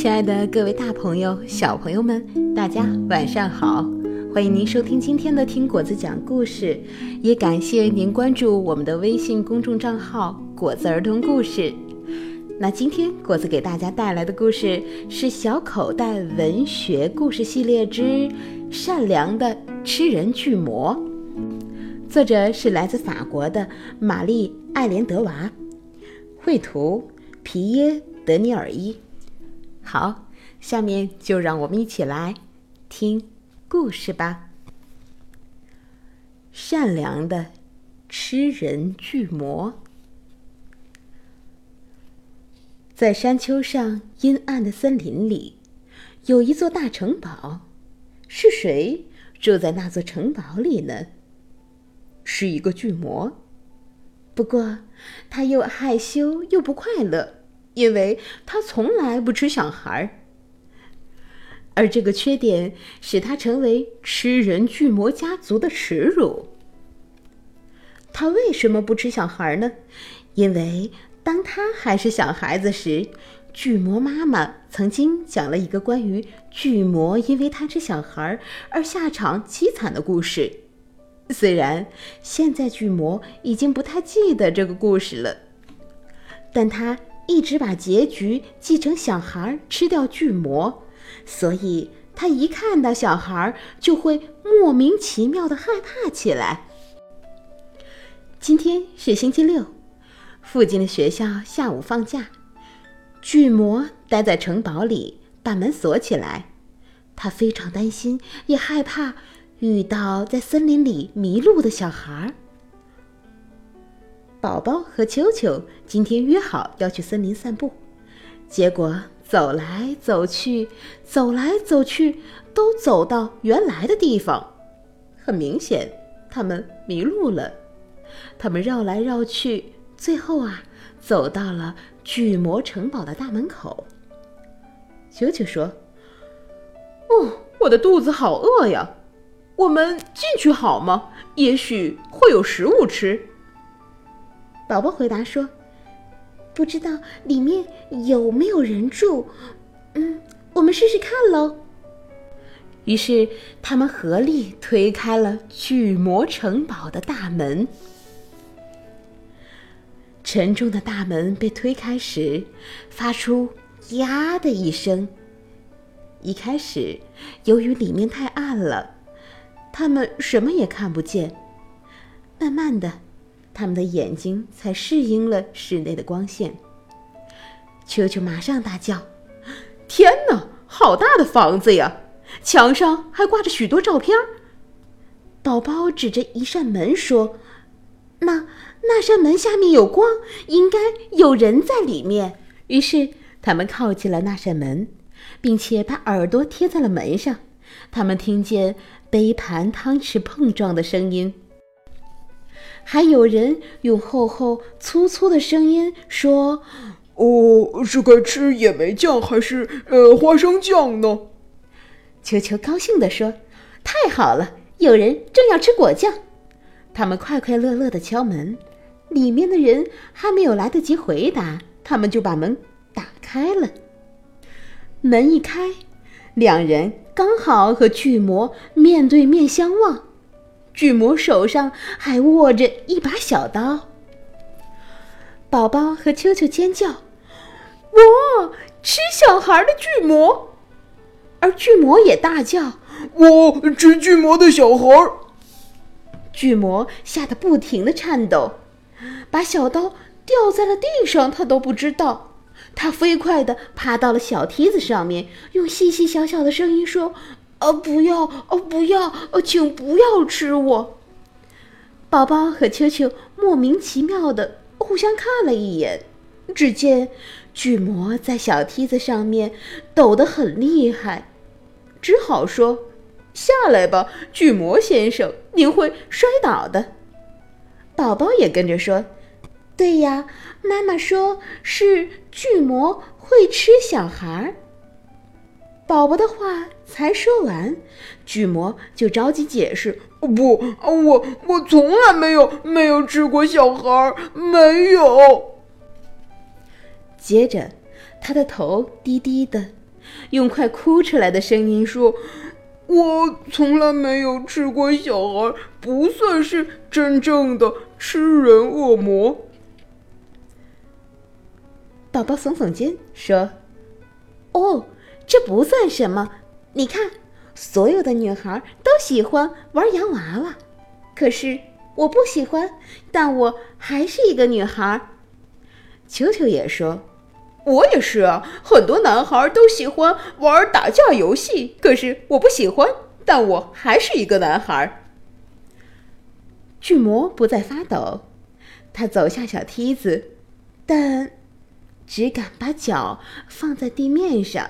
亲爱的各位大朋友、小朋友们，大家晚上好！欢迎您收听今天的听果子讲故事，也感谢您关注我们的微信公众账号“果子儿童故事”。那今天果子给大家带来的故事是《小口袋文学故事系列之善良的吃人巨魔》，作者是来自法国的玛丽·艾莲德娃，绘图皮耶·德尼尔伊。好，下面就让我们一起来听故事吧。善良的吃人巨魔，在山丘上阴暗的森林里，有一座大城堡。是谁住在那座城堡里呢？是一个巨魔。不过，他又害羞又不快乐。因为他从来不吃小孩儿，而这个缺点使他成为吃人巨魔家族的耻辱。他为什么不吃小孩呢？因为当他还是小孩子时，巨魔妈妈曾经讲了一个关于巨魔因为贪吃小孩而下场凄惨的故事。虽然现在巨魔已经不太记得这个故事了，但他。一直把结局记成小孩吃掉巨魔，所以他一看到小孩就会莫名其妙的害怕起来。今天是星期六，附近的学校下午放假，巨魔待在城堡里，把门锁起来。他非常担心，也害怕遇到在森林里迷路的小孩。宝宝和秋秋今天约好要去森林散步，结果走来走去，走来走去，都走到原来的地方。很明显，他们迷路了。他们绕来绕去，最后啊，走到了巨魔城堡的大门口。秋秋说：“哦，我的肚子好饿呀，我们进去好吗？也许会有食物吃。”宝宝回答说：“不知道里面有没有人住，嗯，我们试试看喽。”于是他们合力推开了巨魔城堡的大门。沉重的大门被推开时，发出“呀”的一声。一开始，由于里面太暗了，他们什么也看不见。慢慢的。他们的眼睛才适应了室内的光线。球球马上大叫：“天哪，好大的房子呀！墙上还挂着许多照片。”宝宝指着一扇门说：“那那扇门下面有光，应该有人在里面。”于是他们靠近了那扇门，并且把耳朵贴在了门上。他们听见杯盘汤匙碰撞的声音。还有人用厚厚粗粗的声音说：“哦，是该吃野莓酱还是呃花生酱呢？”球球高兴地说：“太好了，有人正要吃果酱。”他们快快乐乐地敲门，里面的人还没有来得及回答，他们就把门打开了。门一开，两人刚好和巨魔面对面相望。巨魔手上还握着一把小刀。宝宝和秋秋尖叫：“哇，吃小孩的巨魔！”而巨魔也大叫：“我吃巨魔的小孩！”巨魔吓得不停的颤抖，把小刀掉在了地上，他都不知道。他飞快地爬到了小梯子上面，用细细小小的声音说。哦，不要！哦，不要！哦，请不要吃我！宝宝和秋秋莫名其妙的互相看了一眼，只见巨魔在小梯子上面抖得很厉害，只好说：“下来吧，巨魔先生，您会摔倒的。”宝宝也跟着说：“对呀，妈妈说是巨魔会吃小孩。”宝宝的话才说完，巨魔就着急解释：“不，我我从来没有没有吃过小孩，没有。”接着，他的头低低的用快哭出来的声音说：“我从来没有吃过小孩，不算是真正的吃人恶魔。”宝宝耸耸肩说：“哦，这不算什么。你看，所有的女孩都喜欢玩洋娃娃，可是我不喜欢，但我还是一个女孩。”球球也说：“我也是啊，很多男孩都喜欢玩打架游戏，可是我不喜欢，但我还是一个男孩。”巨魔不再发抖，他走下小梯子，但。只敢把脚放在地面上。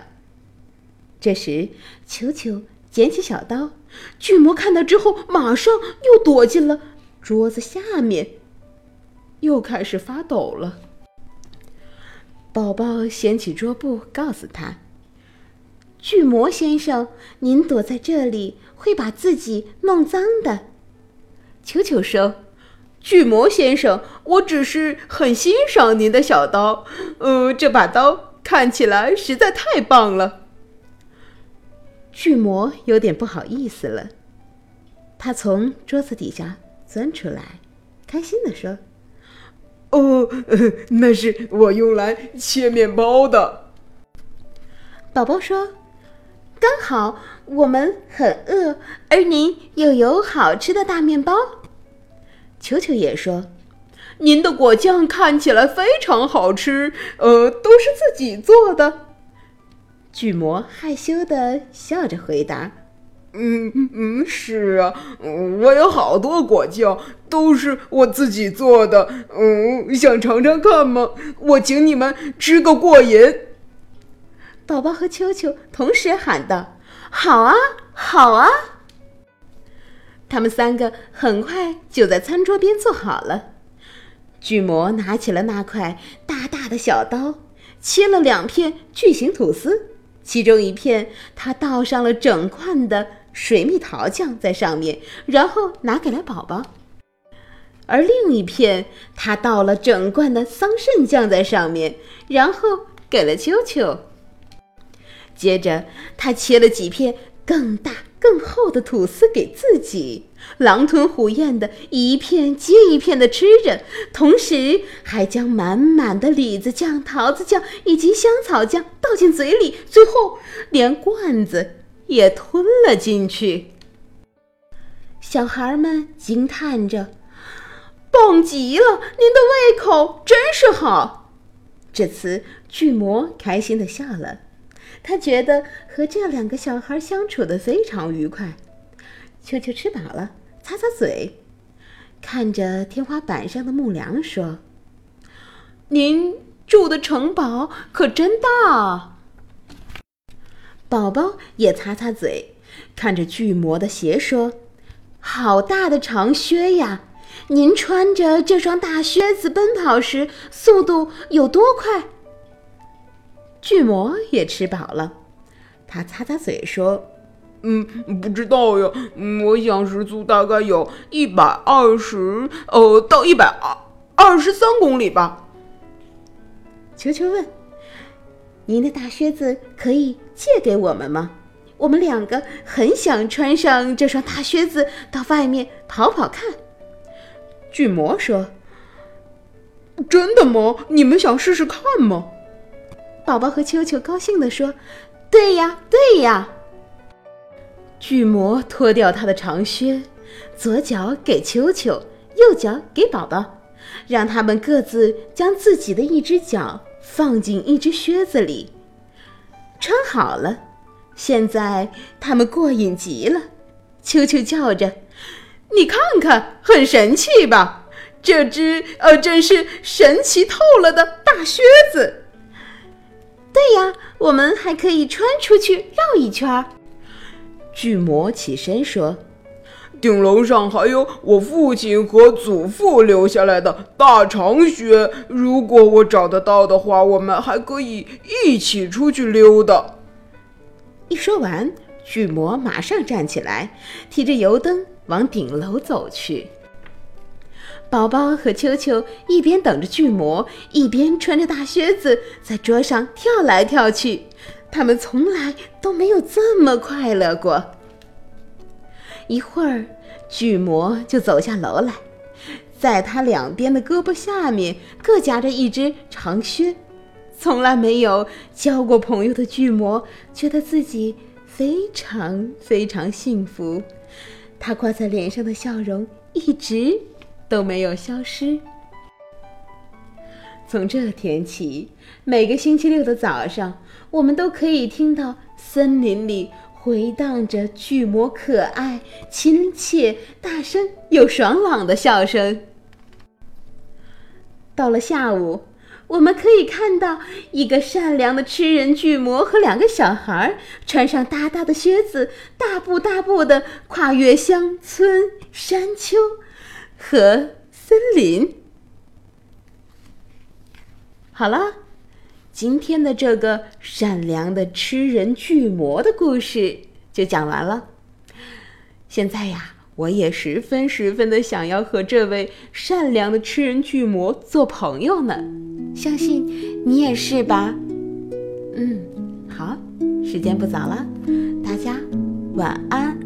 这时，球球捡起小刀，巨魔看到之后，马上又躲进了桌子下面，又开始发抖了。宝宝掀起桌布，告诉他：“巨魔先生，您躲在这里会把自己弄脏的。”球球说。巨魔先生，我只是很欣赏您的小刀，呃，这把刀看起来实在太棒了。巨魔有点不好意思了，他从桌子底下钻出来，开心的说：“哦，那是我用来切面包的。”宝宝说：“刚好我们很饿，而您又有好吃的大面包。”球球也说：“您的果酱看起来非常好吃，呃，都是自己做的。”巨魔害羞的笑着回答：“嗯嗯，是啊，我有好多果酱，都是我自己做的。嗯，想尝尝看吗？我请你们吃个过瘾。”宝宝和秋秋同时喊道：“好啊，好啊！”他们三个很快就在餐桌边坐好了。巨魔拿起了那块大大的小刀，切了两片巨型吐司，其中一片他倒上了整罐的水蜜桃酱在上面，然后拿给了宝宝；而另一片他倒了整罐的桑葚酱在上面，然后给了秋秋。接着他切了几片更大。更厚的吐司给自己，狼吞虎咽的一片接一片的吃着，同时还将满满的李子酱、桃子酱以及香草酱倒进嘴里，最后连罐子也吞了进去。小孩们惊叹着：“棒极了，您的胃口真是好。”这次巨魔开心的笑了。他觉得和这两个小孩相处的非常愉快。秋秋吃饱了，擦擦嘴，看着天花板上的木梁说：“您住的城堡可真大。”宝宝也擦擦嘴，看着巨魔的鞋说：“好大的长靴呀！您穿着这双大靴子奔跑时，速度有多快？”巨魔也吃饱了，他擦擦嘴说：“嗯，不知道呀。我想时速大概有一百二十，呃，到一百二二十三公里吧。”球球问：“您的大靴子可以借给我们吗？我们两个很想穿上这双大靴子到外面跑跑看。”巨魔说：“真的吗？你们想试试看吗？”宝宝和秋秋高兴地说：“对呀，对呀。”巨魔脱掉他的长靴，左脚给秋秋，右脚给宝宝，让他们各自将自己的一只脚放进一只靴子里，穿好了。现在他们过瘾极了。秋秋叫着：“你看看，很神奇吧？这只呃，真是神奇透了的大靴子。”对呀，我们还可以穿出去绕一圈儿。巨魔起身说：“顶楼上还有我父亲和祖父留下来的大长靴，如果我找得到的话，我们还可以一起出去溜达。”一说完，巨魔马上站起来，提着油灯往顶楼走去。宝宝和秋秋一边等着巨魔，一边穿着大靴子在桌上跳来跳去。他们从来都没有这么快乐过。一会儿，巨魔就走下楼来，在他两边的胳膊下面各夹着一只长靴。从来没有交过朋友的巨魔觉得自己非常非常幸福，他挂在脸上的笑容一直都没有消失。从这天起，每个星期六的早上，我们都可以听到森林里回荡着巨魔可爱、亲切、大声又爽朗的笑声。到了下午。我们可以看到一个善良的吃人巨魔和两个小孩穿上大大的靴子，大步大步地跨越乡村、山丘和森林。好了，今天的这个善良的吃人巨魔的故事就讲完了。现在呀。我也十分十分的想要和这位善良的吃人巨魔做朋友呢，相信你也是吧？嗯，好，时间不早了，大家晚安。